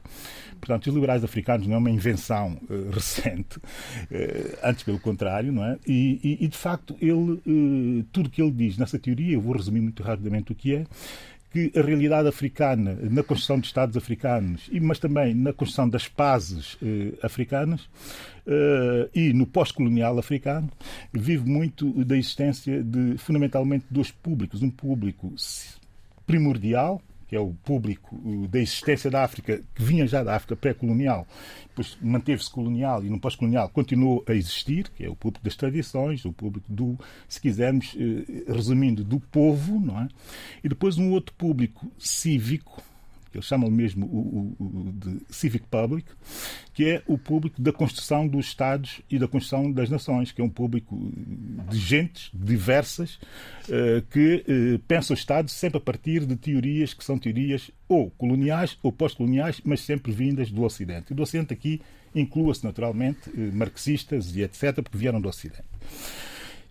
Portanto, os liberais africanos não é uma invenção uh, recente, uh, antes pelo contrário, não é? E, e, e de facto, ele, tudo que ele diz nessa teoria, eu vou resumir muito rapidamente o que é, que a realidade africana, na construção de Estados africanos, mas também na construção das pazes eh, africanas eh, e no pós-colonial africano, vive muito da existência de, fundamentalmente, dois públicos. Um público primordial, que é o público da existência da África, que vinha já da África pré-colonial, depois manteve-se colonial e no pós-colonial continuou a existir, que é o público das tradições, o público do, se quisermos, eh, resumindo, do povo, não é? E depois um outro público cívico, que eles chamam mesmo o, o, o, de civic public, que é o público da construção dos Estados e da construção das nações, que é um público de gentes diversas uh, que uh, pensa o Estado sempre a partir de teorias que são teorias ou coloniais ou pós-coloniais, mas sempre vindas do Ocidente. E do Ocidente aqui inclua-se naturalmente uh, marxistas e etc., porque vieram do Ocidente.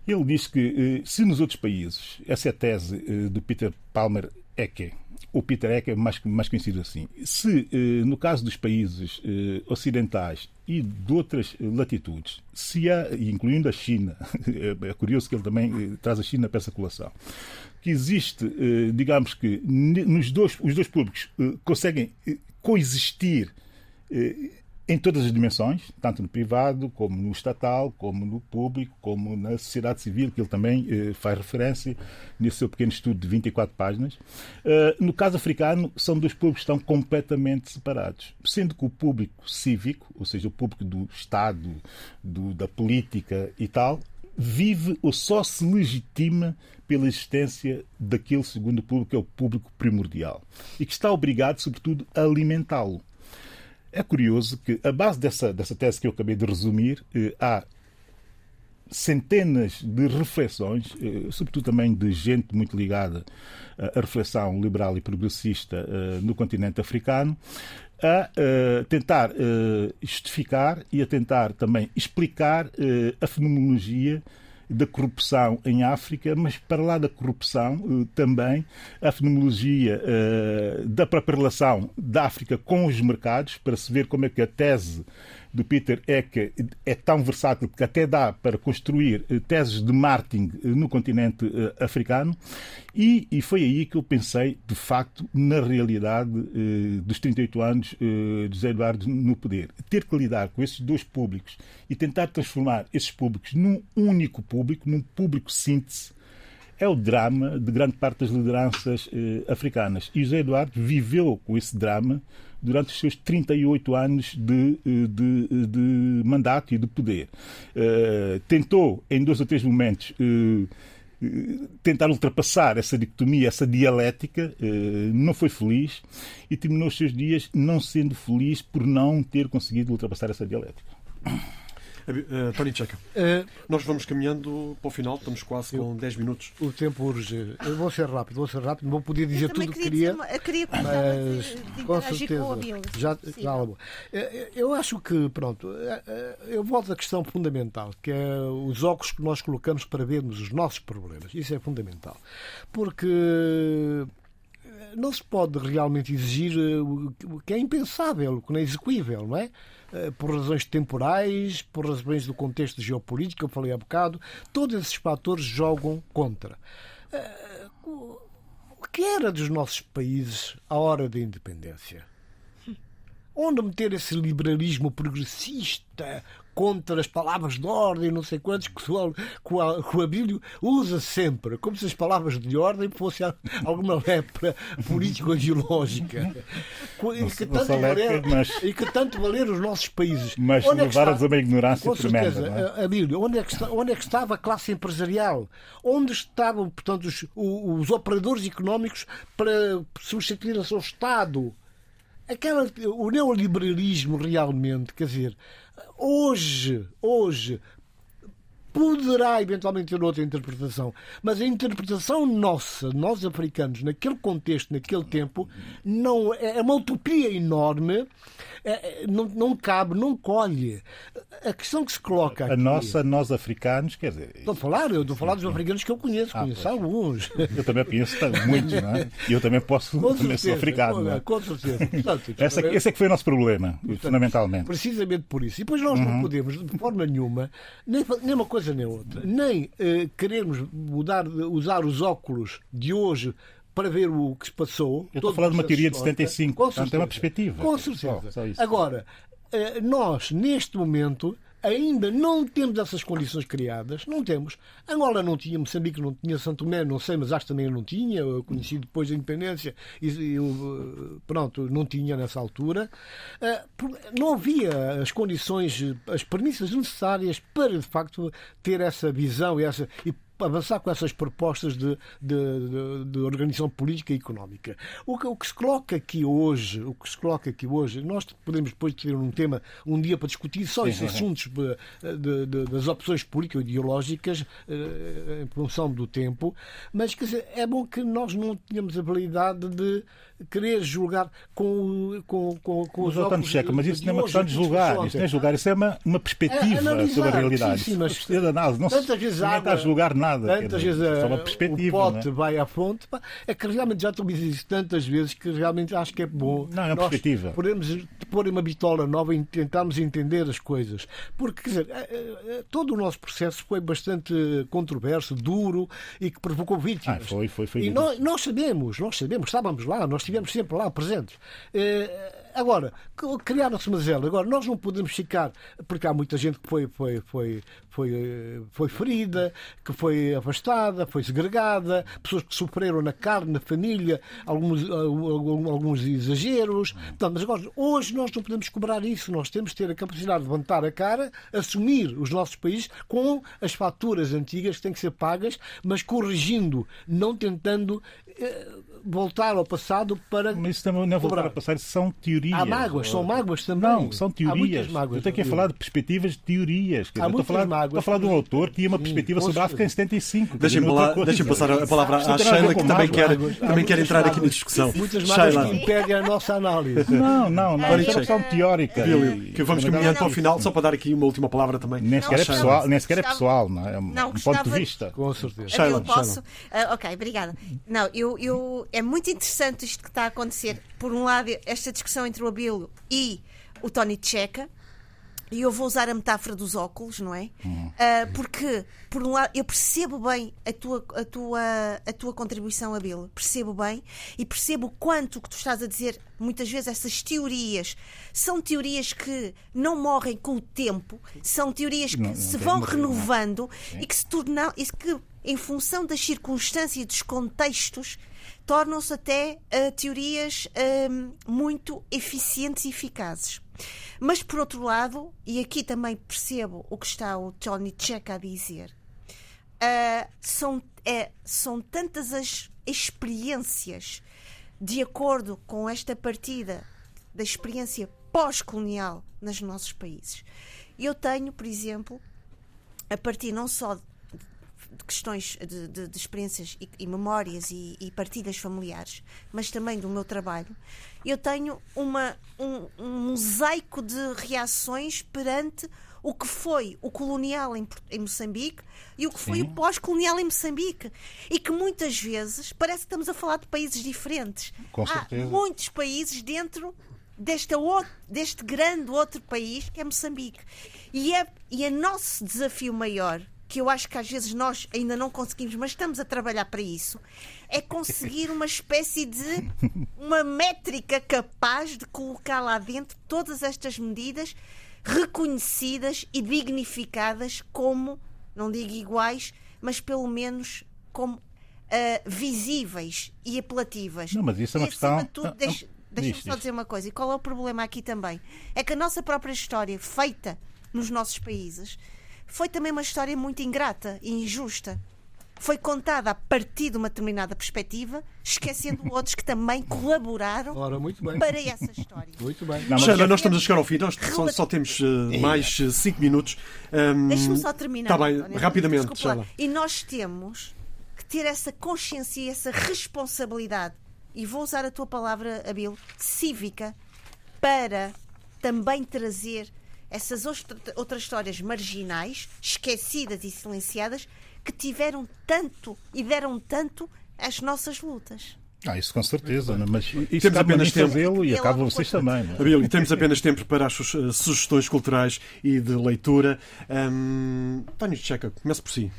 Ele diz que se nos outros países, essa é a tese do Peter Palmer Ecke, o Peter Eck é mais, mais conhecido assim. Se, eh, no caso dos países eh, ocidentais e de outras latitudes, se há, incluindo a China, é curioso que ele também eh, traz a China para essa colação, que existe, digamos que nos dois, os dois públicos conseguem coexistir em todas as dimensões, tanto no privado, como no estatal, como no público, como na sociedade civil, que ele também eh, faz referência nesse seu pequeno estudo de 24 páginas. Uh, no caso africano, são dois públicos que estão completamente separados, sendo que o público cívico, ou seja, o público do Estado, do, da política e tal, vive ou só se legitima pela existência daquele segundo público, que é o público primordial, e que está obrigado, sobretudo, a alimentá-lo. É curioso que, a base dessa, dessa tese que eu acabei de resumir, eh, há centenas de reflexões, eh, sobretudo também de gente muito ligada à reflexão liberal e progressista eh, no continente africano, a tentar justificar e a tentar também explicar a fenomenologia da corrupção em África, mas para lá da corrupção eh, também a fenomenologia eh, da própria relação da África com os mercados, para se ver como é que a tese do Peter Eck é tão versátil que até dá para construir eh, teses de marketing eh, no continente eh, africano. E, e foi aí que eu pensei, de facto, na realidade dos 38 anos de José Eduardo no poder. Ter que lidar com esses dois públicos e tentar transformar esses públicos num único público, num público síntese, é o drama de grande parte das lideranças africanas. E José Eduardo viveu com esse drama durante os seus 38 anos de, de, de mandato e de poder. Uh, tentou, em dois ou três momentos, uh, tentar ultrapassar essa dicotomia, essa dialética, não foi feliz e terminou os seus dias não sendo feliz por não ter conseguido ultrapassar essa dialética. Uh, Tony Checa, uh, nós vamos caminhando para o final, estamos quase com 10 minutos. O tempo urge. Eu vou ser rápido, vou ser rápido, não vou poder dizer tudo o que queria. Uma, queria mas de, com certeza. Com já, já, eu acho que, pronto, eu volto à questão fundamental, que é os óculos que nós colocamos para vermos os nossos problemas. Isso é fundamental. Porque não se pode realmente exigir o que é impensável, o que não é execuível, não é? Eh, por razões temporais, por razões do contexto geopolítico, eu falei há bocado, todos esses fatores jogam contra. Eh, o que era dos nossos países à hora da independência? Onde meter esse liberalismo progressista contra as palavras de ordem, não sei quantos, que o, que o, que o Abílio usa sempre, como se as palavras de ordem fossem alguma lepra político-ideológica. E, que tanto valer, mas... e que tanto valer os nossos países. Mas onde levaram-nos é a uma ignorância Com tremenda. Certeza, é? Abílio, onde é, que onde é que estava a classe empresarial? Onde estavam, portanto, os, os operadores económicos para substituir o seu Estado? Aquela, o neoliberalismo realmente, quer dizer, hoje, hoje, poderá eventualmente ter outra interpretação, mas a interpretação nossa, nós africanos, naquele contexto, naquele tempo, não é, é uma utopia enorme, é, não, não cabe, não colhe. A questão que se coloca aqui... A nossa, nós africanos, quer dizer... Estou a falar, eu estou a falar dos africanos que eu conheço, ah, conheço alguns. Eu também conheço muitos, não é? E eu também posso, com também certeza, sou africano. Com, é? com certeza. Portanto, Essa, esse é que foi o nosso problema, Portanto, fundamentalmente. Precisamente por isso. E depois nós uhum. não podemos, de forma nenhuma, nem, nem uma coisa nem outra, nem eh, queremos mudar, usar os óculos de hoje para ver o que se passou. Eu estou a falar de uma teoria de 75, com portanto é uma perspectiva. Com certeza. Só, só Agora, eh, nós, neste momento, ainda não temos essas condições criadas, não temos. Angola não tinha, Moçambique não tinha, Santo Tomé não sei, mas acho também não tinha, eu conheci depois da independência e eu, pronto, não tinha nessa altura. Eh, não havia as condições, as premissas necessárias para, de facto, ter essa visão e, essa, e avançar com essas propostas de, de, de, de organização política e económica. O que, o que, se coloca aqui hoje, o que se coloca aqui hoje, nós podemos depois ter um tema um dia para discutir só esses assuntos das opções político-ideológicas eh, em função do tempo, mas quer dizer, é bom que nós não tenhamos a habilidade de querer julgar com, com, com, com os óculos Checa, mas isso não é uma questão de julgar, isso não é julgar, isso é uma, uma perspectiva é, sobre a realidade. Sim, sim, mas, não se está a julgar nada. Tantas vezes é uma perspectiva, o pote é? vai à fonte, é que realmente já estou isso tantas vezes que realmente acho que é bom. Não, é uma perspectiva. Podemos pôr uma bitola nova e tentarmos entender as coisas. Porque, quer dizer, é, é, todo o nosso processo foi bastante controverso, duro e que provocou vítimas. Ah, foi, foi, foi. E nós, nós sabemos, nós sabemos, estávamos lá, nós estivemos sempre lá presentes. Eh, agora, criaram-se mazelas. Agora, nós não podemos ficar, porque há muita gente que foi, foi, foi, foi, foi ferida, que foi afastada, foi segregada, pessoas que sofreram na carne, na família, alguns, alguns exageros. Não, mas agora, hoje nós não podemos cobrar isso. Nós temos que ter a capacidade de levantar a cara, assumir os nossos países com as faturas antigas que têm que ser pagas, mas corrigindo, não tentando eh, voltar ao passado para. Mas isso também não é voltar ao passado, são teorias. Há mágoas, são mágoas também. Não, são teorias. Mágoas, eu tenho que falar de perspectivas de teorias. Há estou, a falar, mágoas, estou a falar de um autor que tinha uma perspectiva sobre a África em 75. Deixem-me deixem passar a palavra à Sheila, que também quer, também quer entrar aqui na discussão. Muitas mágoas que impedem a nossa análise. Não, não, não. É uma questão teórica. Que vamos caminhando para o final, só para dar aqui uma última palavra também. Nem sequer é pessoal, nem sequer é pessoal, não é? Um ponto de vista. Com certeza. Sheila, posso? Ah, ok, obrigada. Não, eu, é muito interessante isto que está a acontecer. Por um lado, esta discussão entre o Abilo e o Tony Checa. E eu vou usar a metáfora dos óculos, não é? Uh, porque, por um lado, eu percebo bem a tua, a tua, a tua contribuição, Abilo. Percebo bem e percebo o quanto que tu estás a dizer, muitas vezes, essas teorias são teorias que não morrem com o tempo, são teorias que não, não se vão renovando e que se tornam. E que, em função das circunstâncias e dos contextos, tornam-se até uh, teorias uh, muito eficientes e eficazes. Mas, por outro lado, e aqui também percebo o que está o Tony Check a dizer, uh, são, é, são tantas as experiências de acordo com esta partida da experiência pós-colonial nos nossos países. Eu tenho, por exemplo, a partir não só de questões de, de, de experiências e, e memórias e, e, partilhas familiares, mas também do meu trabalho, eu tenho uma, um, um mosaico de reações perante o que foi o colonial em, em Moçambique e o que foi Sim. o pós-colonial em Moçambique. E que muitas vezes parece que estamos a falar de países diferentes. Com Há muitos países dentro deste, outro, deste grande outro país que é Moçambique. E é, e é nosso desafio maior que eu acho que às vezes nós ainda não conseguimos, mas estamos a trabalhar para isso, é conseguir uma espécie de uma métrica capaz de colocar lá dentro todas estas medidas reconhecidas e dignificadas como, não digo iguais, mas pelo menos como uh, visíveis e apelativas. Não, mas isso é uma e, questão. de tudo, Ah, ah, deixa- Deixa-me só diz. dizer uma coisa. E qual é o problema aqui também? É que a nossa própria história, feita nos nossos países, foi também uma história muito ingrata e injusta. Foi contada a partir de uma determinada perspectiva, esquecendo outros que também colaboraram Ora, muito bem. para essa história. Muito bem. Não, Xana, nós estamos a chegar ao fim, nós só, só temos eh, mais 5 minutos. Ahm, Deixa-me só terminar. Está bem, António. rapidamente, Desculpa. E nós temos que ter essa consciência e essa responsabilidade, e vou usar a tua palavra, Abel, cívica, para também trazer essas outras histórias marginais, esquecidas e silenciadas, que tiveram tanto e deram tanto às nossas lutas. Ah, isso com certeza, né? mas isso Temos apenas tempo. fazê-lo e acaba é vocês também. não é? Abílio, temos apenas tempo para as su- sugestões culturais e de leitura. Ahm, António Checa, comece por si.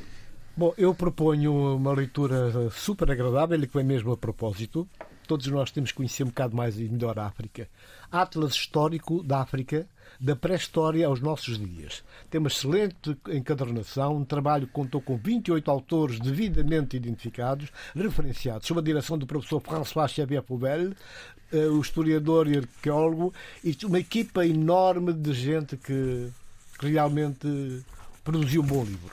Bom, eu proponho uma leitura super agradável e que vem mesmo a propósito. Todos nós temos que conhecer um bocado mais e melhor a África. Atlas Histórico da África, da pré-história aos nossos dias. Tem uma excelente encadernação, um trabalho que contou com 28 autores devidamente identificados, referenciados, sob a direção do professor François Xavier Poubel, eh, o historiador e arqueólogo, e uma equipa enorme de gente que, que realmente produziu um bom livro.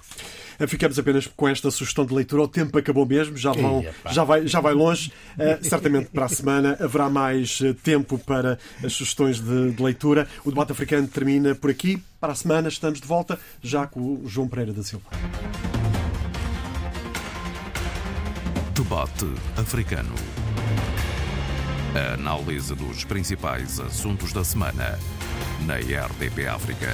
Eh, Ficamos apenas com esta sugestão de leitura. O tempo acabou mesmo, já, vão, já, vai, já vai longe. Eh, certamente para a semana haverá mais eh, tempo para as sugestões de, de leitura. O debate africano termina por aqui. Para a semana estamos de volta, já com o João Pereira da Silva. Debate africano. A análise dos principais assuntos da semana na RDP África.